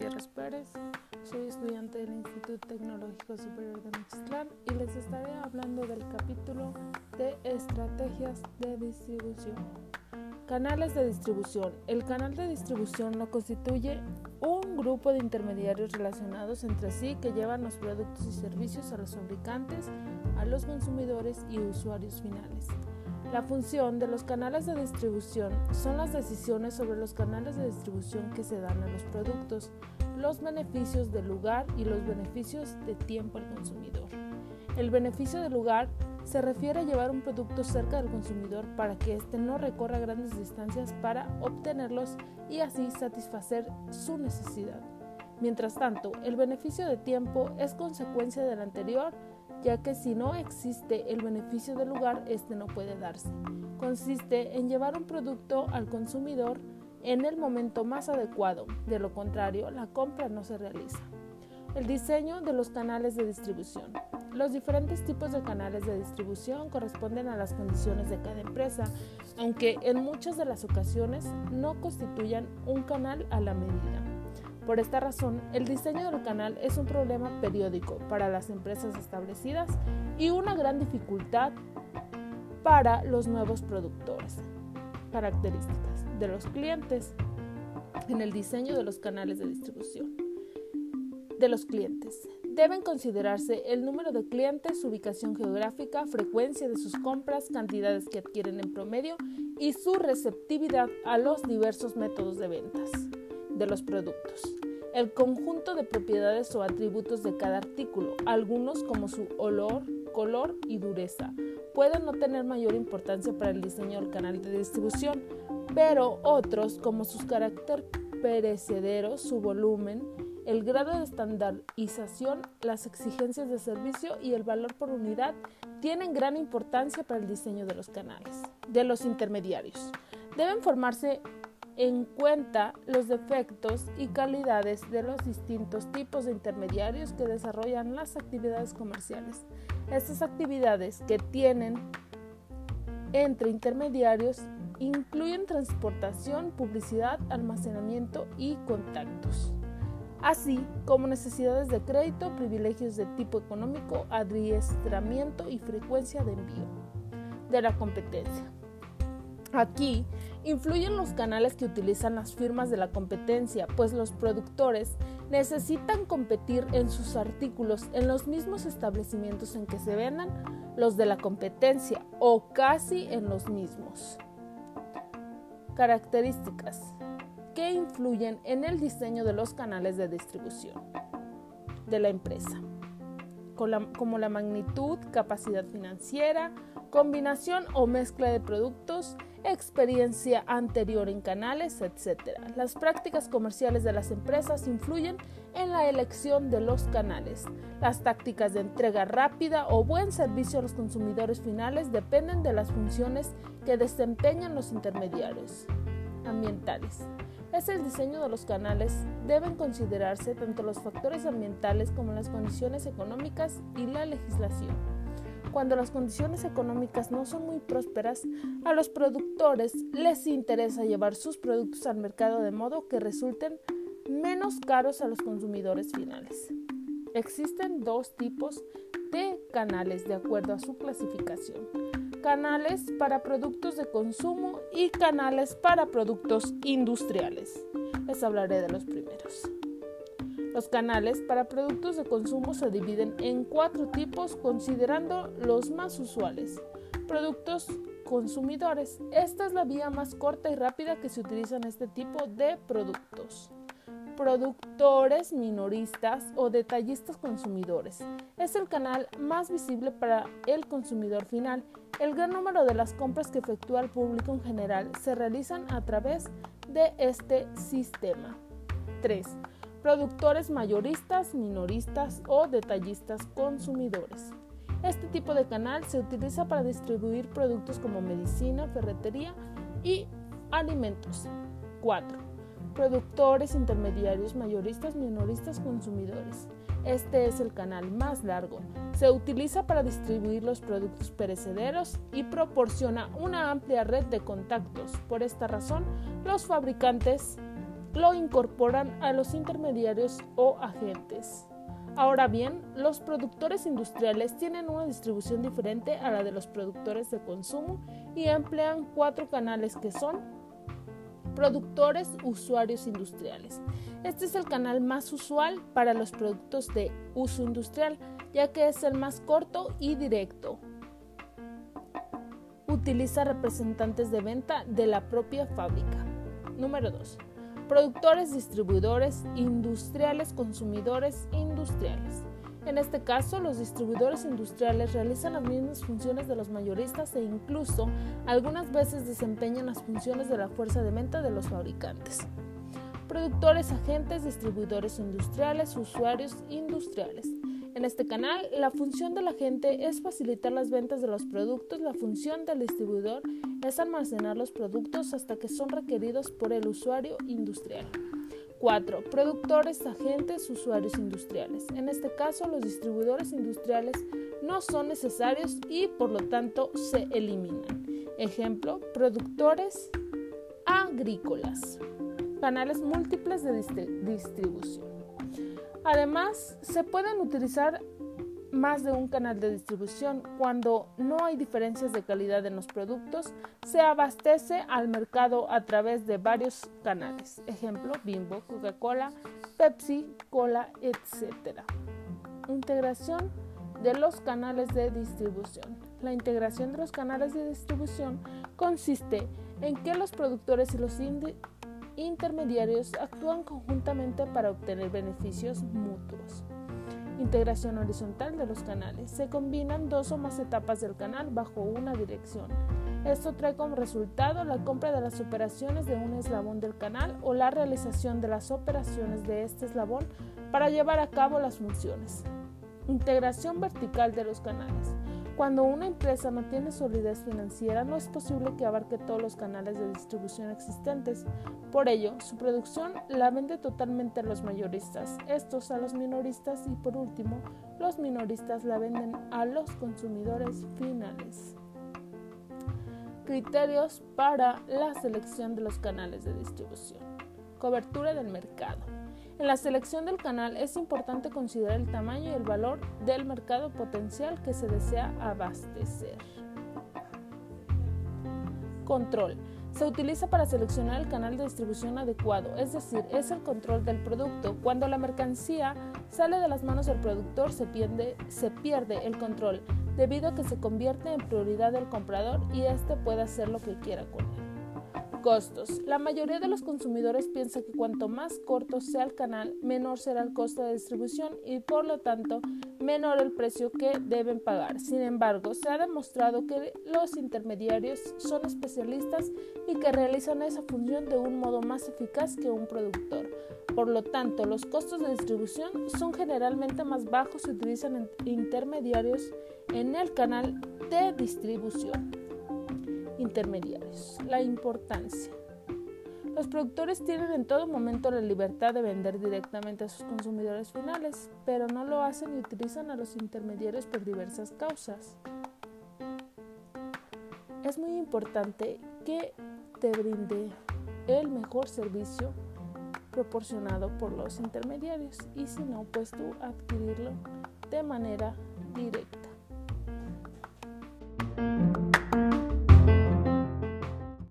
Gutiérrez Pérez, soy estudiante del Instituto Tecnológico Superior de Michistlán y les estaré hablando del capítulo de estrategias de distribución. Canales de distribución. El canal de distribución lo constituye un grupo de intermediarios relacionados entre sí que llevan los productos y servicios a los fabricantes, a los consumidores y usuarios finales. La función de los canales de distribución son las decisiones sobre los canales de distribución que se dan a los productos, los beneficios del lugar y los beneficios de tiempo al consumidor. El beneficio del lugar se refiere a llevar un producto cerca del consumidor para que éste no recorra grandes distancias para obtenerlos y así satisfacer su necesidad. Mientras tanto, el beneficio de tiempo es consecuencia del anterior ya que si no existe el beneficio del lugar, este no puede darse. Consiste en llevar un producto al consumidor en el momento más adecuado, de lo contrario, la compra no se realiza. El diseño de los canales de distribución. Los diferentes tipos de canales de distribución corresponden a las condiciones de cada empresa, aunque en muchas de las ocasiones no constituyan un canal a la medida. Por esta razón, el diseño del canal es un problema periódico para las empresas establecidas y una gran dificultad para los nuevos productores. Características de los clientes en el diseño de los canales de distribución. De los clientes. Deben considerarse el número de clientes, ubicación geográfica, frecuencia de sus compras, cantidades que adquieren en promedio y su receptividad a los diversos métodos de ventas de los productos. El conjunto de propiedades o atributos de cada artículo, algunos como su olor, color y dureza, pueden no tener mayor importancia para el diseño del canal de distribución, pero otros como sus carácter perecedero, su volumen, el grado de estandarización, las exigencias de servicio y el valor por unidad tienen gran importancia para el diseño de los canales. De los intermediarios. Deben formarse en cuenta los defectos y calidades de los distintos tipos de intermediarios que desarrollan las actividades comerciales. Estas actividades que tienen entre intermediarios incluyen transportación, publicidad, almacenamiento y contactos, así como necesidades de crédito, privilegios de tipo económico, adiestramiento y frecuencia de envío de la competencia. Aquí influyen los canales que utilizan las firmas de la competencia, pues los productores necesitan competir en sus artículos en los mismos establecimientos en que se vendan los de la competencia o casi en los mismos. Características que influyen en el diseño de los canales de distribución de la empresa, como la magnitud, capacidad financiera, combinación o mezcla de productos, experiencia anterior en canales, etc. Las prácticas comerciales de las empresas influyen en la elección de los canales. Las tácticas de entrega rápida o buen servicio a los consumidores finales dependen de las funciones que desempeñan los intermediarios ambientales. Es el diseño de los canales deben considerarse tanto los factores ambientales como las condiciones económicas y la legislación. Cuando las condiciones económicas no son muy prósperas, a los productores les interesa llevar sus productos al mercado de modo que resulten menos caros a los consumidores finales. Existen dos tipos de canales de acuerdo a su clasificación. Canales para productos de consumo y canales para productos industriales. Les hablaré de los primeros. Los canales para productos de consumo se dividen en cuatro tipos considerando los más usuales. Productos consumidores. Esta es la vía más corta y rápida que se utiliza en este tipo de productos. Productores minoristas o detallistas consumidores. Es el canal más visible para el consumidor final. El gran número de las compras que efectúa el público en general se realizan a través de este sistema. 3 productores mayoristas, minoristas o detallistas consumidores. Este tipo de canal se utiliza para distribuir productos como medicina, ferretería y alimentos. 4. Productores, intermediarios, mayoristas, minoristas, consumidores. Este es el canal más largo. Se utiliza para distribuir los productos perecederos y proporciona una amplia red de contactos. Por esta razón, los fabricantes lo incorporan a los intermediarios o agentes. Ahora bien, los productores industriales tienen una distribución diferente a la de los productores de consumo y emplean cuatro canales que son productores, usuarios industriales. Este es el canal más usual para los productos de uso industrial, ya que es el más corto y directo. Utiliza representantes de venta de la propia fábrica. Número 2 productores, distribuidores, industriales, consumidores, industriales. En este caso, los distribuidores industriales realizan las mismas funciones de los mayoristas e incluso algunas veces desempeñan las funciones de la fuerza de venta de los fabricantes. Productores, agentes, distribuidores industriales, usuarios industriales. En este canal, la función del agente es facilitar las ventas de los productos, la función del distribuidor es almacenar los productos hasta que son requeridos por el usuario industrial. 4. Productores, agentes, usuarios industriales. En este caso, los distribuidores industriales no son necesarios y por lo tanto se eliminan. Ejemplo, productores agrícolas. Canales múltiples de distribución. Además, se pueden utilizar más de un canal de distribución. Cuando no hay diferencias de calidad en los productos, se abastece al mercado a través de varios canales. Ejemplo, Bimbo, Coca-Cola, Pepsi, Cola, etc. Integración de los canales de distribución. La integración de los canales de distribución consiste en que los productores y los intermediarios actúan conjuntamente para obtener beneficios mutuos. Integración horizontal de los canales. Se combinan dos o más etapas del canal bajo una dirección. Esto trae como resultado la compra de las operaciones de un eslabón del canal o la realización de las operaciones de este eslabón para llevar a cabo las funciones. Integración vertical de los canales. Cuando una empresa no tiene solidez financiera, no es posible que abarque todos los canales de distribución existentes. Por ello, su producción la vende totalmente a los mayoristas, estos a los minoristas y por último, los minoristas la venden a los consumidores finales. Criterios para la selección de los canales de distribución. Cobertura del mercado. En la selección del canal es importante considerar el tamaño y el valor del mercado potencial que se desea abastecer. Control. Se utiliza para seleccionar el canal de distribución adecuado, es decir, es el control del producto. Cuando la mercancía sale de las manos del productor se pierde, el control, debido a que se convierte en prioridad del comprador y éste puede hacer lo que quiera con él. Costos. La mayoría de los consumidores piensa que cuanto más corto sea el canal, menor será el costo de distribución y por lo tanto menor el precio que deben pagar. Sin embargo, se ha demostrado que los intermediarios son especialistas y que realizan esa función de un modo más eficaz que un productor. Por lo tanto, los costos de distribución son generalmente más bajos si utilizan intermediarios en el canal de distribución intermediarios. La importancia. Los productores tienen en todo momento la libertad de vender directamente a sus consumidores finales, pero no lo hacen y utilizan a los intermediarios por diversas causas. Es muy importante que te brinde el mejor servicio proporcionado por los intermediarios y si no, pues tú adquirirlo de manera directa.